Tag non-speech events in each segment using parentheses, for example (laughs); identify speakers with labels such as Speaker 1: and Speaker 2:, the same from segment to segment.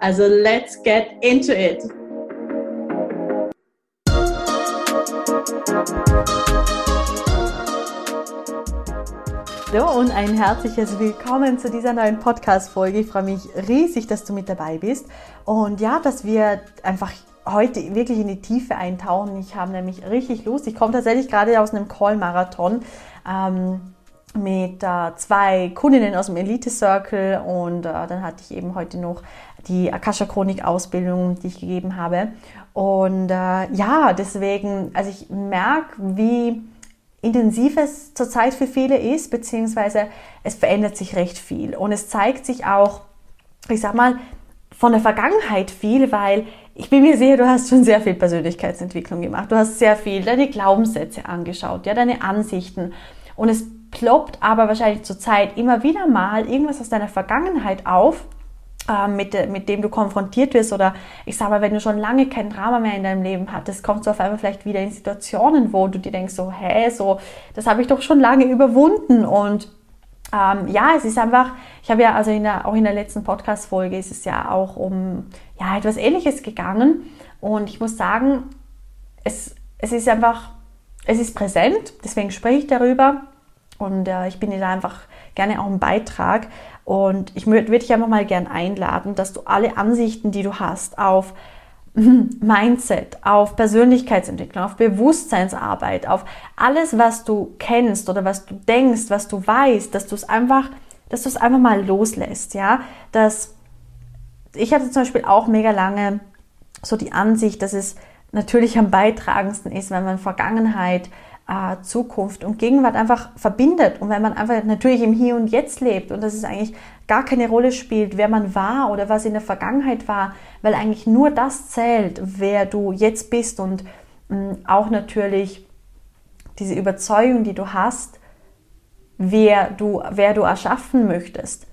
Speaker 1: Also let's get into it! So und ein herzliches Willkommen zu dieser neuen Podcast-Folge. Ich freue mich riesig, dass du mit dabei bist. Und ja, dass wir einfach heute wirklich in die Tiefe eintauchen. Ich habe nämlich richtig Lust. Ich komme tatsächlich gerade aus einem Call-Marathon ähm, mit äh, zwei Kundinnen aus dem Elite Circle und äh, dann hatte ich eben heute noch die Akasha Chronik Ausbildung, die ich gegeben habe. Und äh, ja, deswegen, also ich merke, wie intensiv es zurzeit für viele ist, beziehungsweise es verändert sich recht viel. Und es zeigt sich auch, ich sag mal, von der Vergangenheit viel, weil ich bin mir sicher, du hast schon sehr viel Persönlichkeitsentwicklung gemacht. Du hast sehr viel deine Glaubenssätze angeschaut, ja, deine Ansichten. Und es ploppt aber wahrscheinlich zurzeit immer wieder mal irgendwas aus deiner Vergangenheit auf, ähm, mit, mit dem du konfrontiert wirst oder ich sage mal, wenn du schon lange kein Drama mehr in deinem Leben hattest, kommst du auf einmal vielleicht wieder in Situationen, wo du dir denkst, so, hä, so, das habe ich doch schon lange überwunden und ähm, ja, es ist einfach, ich habe ja, also in der, auch in der letzten Podcast-Folge ist es ja auch um ja, etwas Ähnliches gegangen und ich muss sagen, es, es ist einfach, es ist präsent, deswegen spreche ich darüber und äh, ich bin dir da einfach gerne auch einen Beitrag. Und ich würde dich einfach mal gerne einladen, dass du alle Ansichten, die du hast auf (laughs) Mindset, auf Persönlichkeitsentwicklung, auf Bewusstseinsarbeit, auf alles, was du kennst oder was du denkst, was du weißt, dass du es einfach, dass du es einfach mal loslässt, ja. Dass ich hatte zum Beispiel auch mega lange so die Ansicht, dass es natürlich am beitragendsten ist, wenn man Vergangenheit äh, Zukunft und Gegenwart einfach verbindet und wenn man einfach natürlich im Hier und Jetzt lebt und dass es eigentlich gar keine Rolle spielt, wer man war oder was in der Vergangenheit war, weil eigentlich nur das zählt, wer du jetzt bist und mh, auch natürlich diese Überzeugung, die du hast, wer du, wer du erschaffen möchtest.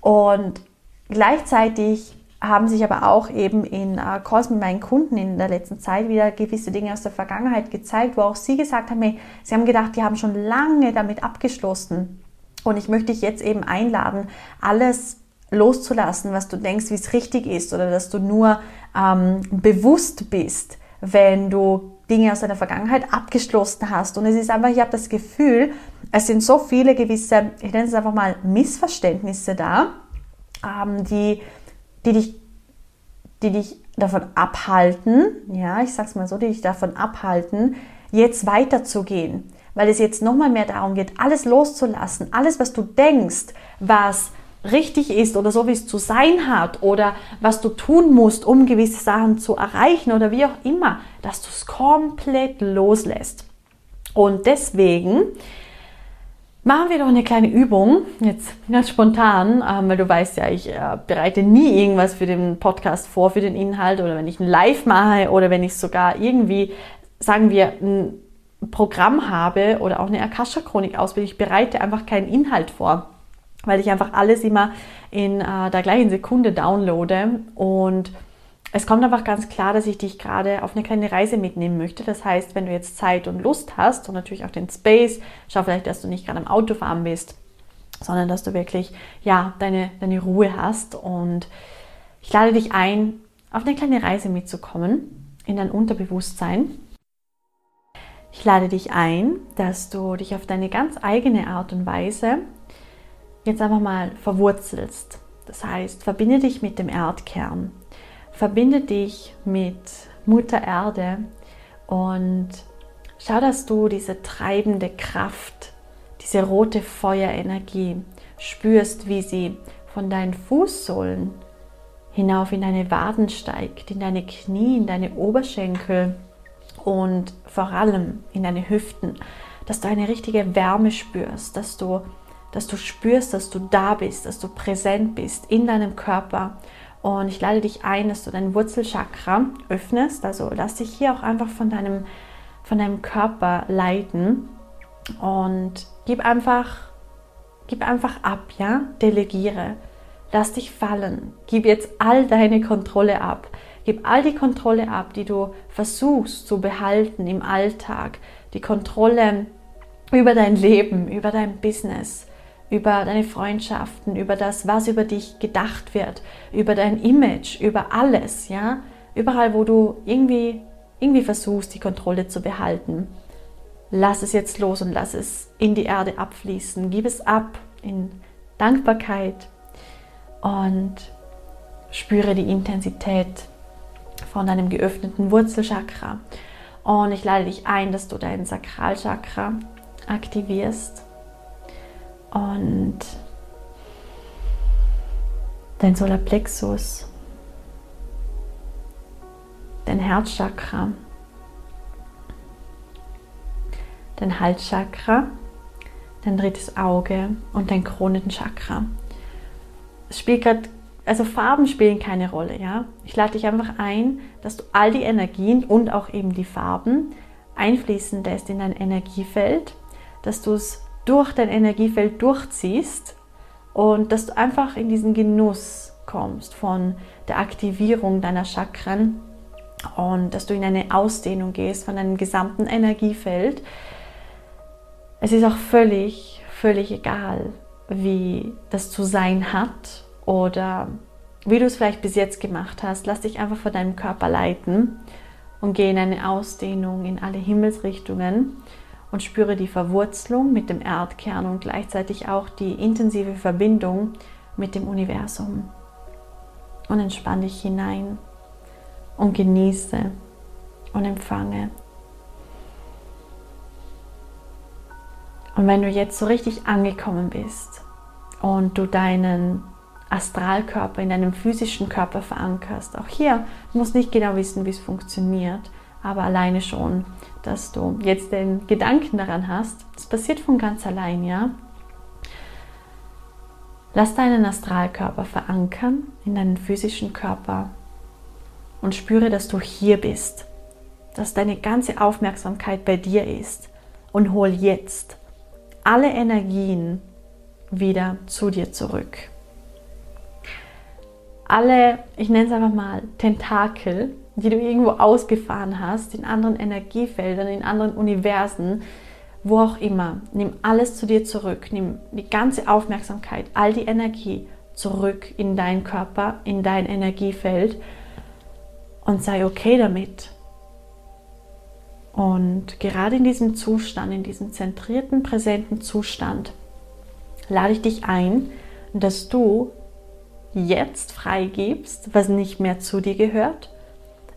Speaker 1: Und gleichzeitig haben sich aber auch eben in äh, Calls mit meinen Kunden in der letzten Zeit wieder gewisse Dinge aus der Vergangenheit gezeigt, wo auch sie gesagt haben, hey, sie haben gedacht, die haben schon lange damit abgeschlossen. Und ich möchte dich jetzt eben einladen, alles loszulassen, was du denkst, wie es richtig ist oder dass du nur ähm, bewusst bist, wenn du Dinge aus deiner Vergangenheit abgeschlossen hast. Und es ist einfach, ich habe das Gefühl, es sind so viele gewisse, ich nenne es einfach mal Missverständnisse da, ähm, die die dich, die dich davon abhalten, ja, ich sag's mal so, die dich davon abhalten, jetzt weiterzugehen. Weil es jetzt nochmal mehr darum geht, alles loszulassen, alles, was du denkst, was richtig ist oder so, wie es zu sein hat oder was du tun musst, um gewisse Sachen zu erreichen oder wie auch immer, dass du es komplett loslässt. Und deswegen Machen wir doch eine kleine Übung, jetzt ganz spontan, ähm, weil du weißt ja, ich äh, bereite nie irgendwas für den Podcast vor, für den Inhalt oder wenn ich ein Live mache oder wenn ich sogar irgendwie, sagen wir, ein Programm habe oder auch eine Akasha-Chronik ausbilde, ich bereite einfach keinen Inhalt vor, weil ich einfach alles immer in äh, der gleichen Sekunde downloade und es kommt einfach ganz klar, dass ich dich gerade auf eine kleine Reise mitnehmen möchte. Das heißt, wenn du jetzt Zeit und Lust hast und natürlich auch den Space, schau vielleicht, dass du nicht gerade am Autofahren bist, sondern dass du wirklich ja deine, deine Ruhe hast. Und ich lade dich ein, auf eine kleine Reise mitzukommen in dein Unterbewusstsein. Ich lade dich ein, dass du dich auf deine ganz eigene Art und Weise jetzt einfach mal verwurzelst. Das heißt, verbinde dich mit dem Erdkern verbinde dich mit Mutter Erde und schau, dass du diese treibende Kraft, diese rote Feuerenergie spürst, wie sie von deinen Fußsohlen hinauf in deine Waden steigt, in deine Knie, in deine Oberschenkel und vor allem in deine Hüften, dass du eine richtige Wärme spürst, dass du, dass du spürst, dass du da bist, dass du präsent bist in deinem Körper Und ich lade dich ein, dass du dein Wurzelchakra öffnest. Also lass dich hier auch einfach von deinem, von deinem Körper leiten und gib einfach, gib einfach ab, ja? Delegiere. Lass dich fallen. Gib jetzt all deine Kontrolle ab. Gib all die Kontrolle ab, die du versuchst zu behalten im Alltag. Die Kontrolle über dein Leben, über dein Business, über deine Freundschaften, über das, was über dich gedacht wird, über dein Image, über alles, ja? Überall, wo du irgendwie, irgendwie versuchst, die Kontrolle zu behalten. Lass es jetzt los und lass es in die Erde abfließen. Gib es ab in Dankbarkeit und spüre die Intensität von deinem geöffneten Wurzelchakra. Und ich lade dich ein, dass du dein Sakralchakra aktivierst und dein Solarplexus, dein Herzchakra, dein Halschakra, dein drittes Auge und dein Kronenchakra. Es spielt gerade also Farben spielen keine Rolle, ja. Ich lade dich einfach ein, dass du all die Energien und auch eben die Farben einfließen lässt in dein Energiefeld, dass du es durch dein Energiefeld durchziehst und dass du einfach in diesen Genuss kommst von der Aktivierung deiner Chakren und dass du in eine Ausdehnung gehst von deinem gesamten Energiefeld. Es ist auch völlig, völlig egal, wie das zu sein hat oder wie du es vielleicht bis jetzt gemacht hast, lass dich einfach von deinem Körper leiten und geh in eine Ausdehnung in alle Himmelsrichtungen und spüre die Verwurzelung mit dem Erdkern und gleichzeitig auch die intensive Verbindung mit dem Universum. Und entspann dich hinein und genieße und empfange. Und wenn du jetzt so richtig angekommen bist und du deinen Astralkörper in deinem physischen Körper verankerst. Auch hier musst nicht genau wissen, wie es funktioniert, aber alleine schon, dass du jetzt den Gedanken daran hast, das passiert von ganz allein, ja. Lass deinen Astralkörper verankern in deinen physischen Körper und spüre, dass du hier bist, dass deine ganze Aufmerksamkeit bei dir ist und hol jetzt alle Energien wieder zu dir zurück alle, ich nenne es einfach mal, Tentakel, die du irgendwo ausgefahren hast, in anderen Energiefeldern, in anderen Universen, wo auch immer. Nimm alles zu dir zurück. Nimm die ganze Aufmerksamkeit, all die Energie zurück in deinen Körper, in dein Energiefeld und sei okay damit. Und gerade in diesem Zustand, in diesem zentrierten, präsenten Zustand, lade ich dich ein, dass du jetzt freigibst, was nicht mehr zu dir gehört,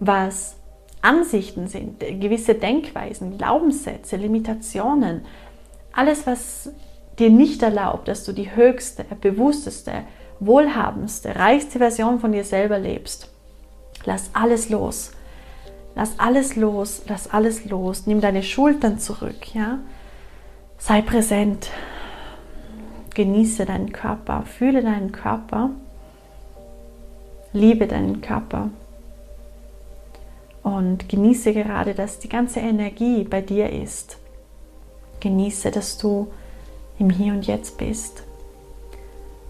Speaker 1: was Ansichten sind, gewisse Denkweisen, Glaubenssätze, Limitationen, alles, was dir nicht erlaubt, dass du die höchste, bewussteste, wohlhabendste, reichste Version von dir selber lebst. Lass alles los. Lass alles los, lass alles los. Nimm deine Schultern zurück, ja? Sei präsent. Genieße deinen Körper, fühle deinen Körper Liebe deinen Körper und genieße gerade, dass die ganze Energie bei dir ist. Genieße, dass du im Hier und Jetzt bist.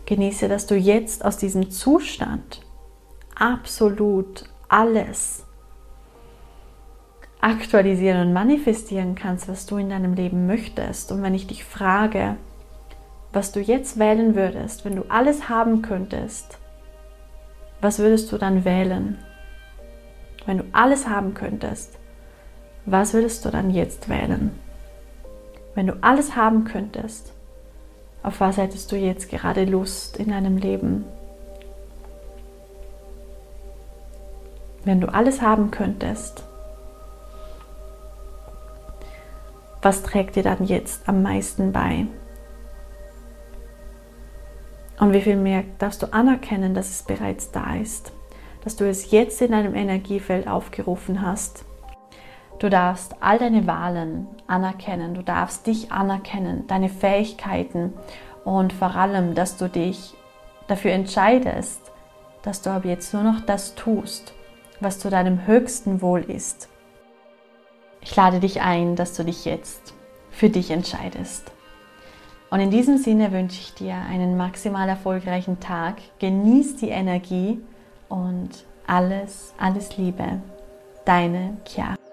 Speaker 1: Genieße, dass du jetzt aus diesem Zustand absolut alles aktualisieren und manifestieren kannst, was du in deinem Leben möchtest. Und wenn ich dich frage, was du jetzt wählen würdest, wenn du alles haben könntest, was würdest du dann wählen? Wenn du alles haben könntest, was würdest du dann jetzt wählen? Wenn du alles haben könntest, auf was hättest du jetzt gerade Lust in deinem Leben? Wenn du alles haben könntest, was trägt dir dann jetzt am meisten bei? Und wie viel mehr darfst du anerkennen, dass es bereits da ist, dass du es jetzt in deinem Energiefeld aufgerufen hast. Du darfst all deine Wahlen anerkennen, du darfst dich anerkennen, deine Fähigkeiten und vor allem, dass du dich dafür entscheidest, dass du ab jetzt nur noch das tust, was zu deinem höchsten Wohl ist. Ich lade dich ein, dass du dich jetzt für dich entscheidest. Und in diesem Sinne wünsche ich dir einen maximal erfolgreichen Tag. Genieß die Energie und alles, alles Liebe. Deine Chiara.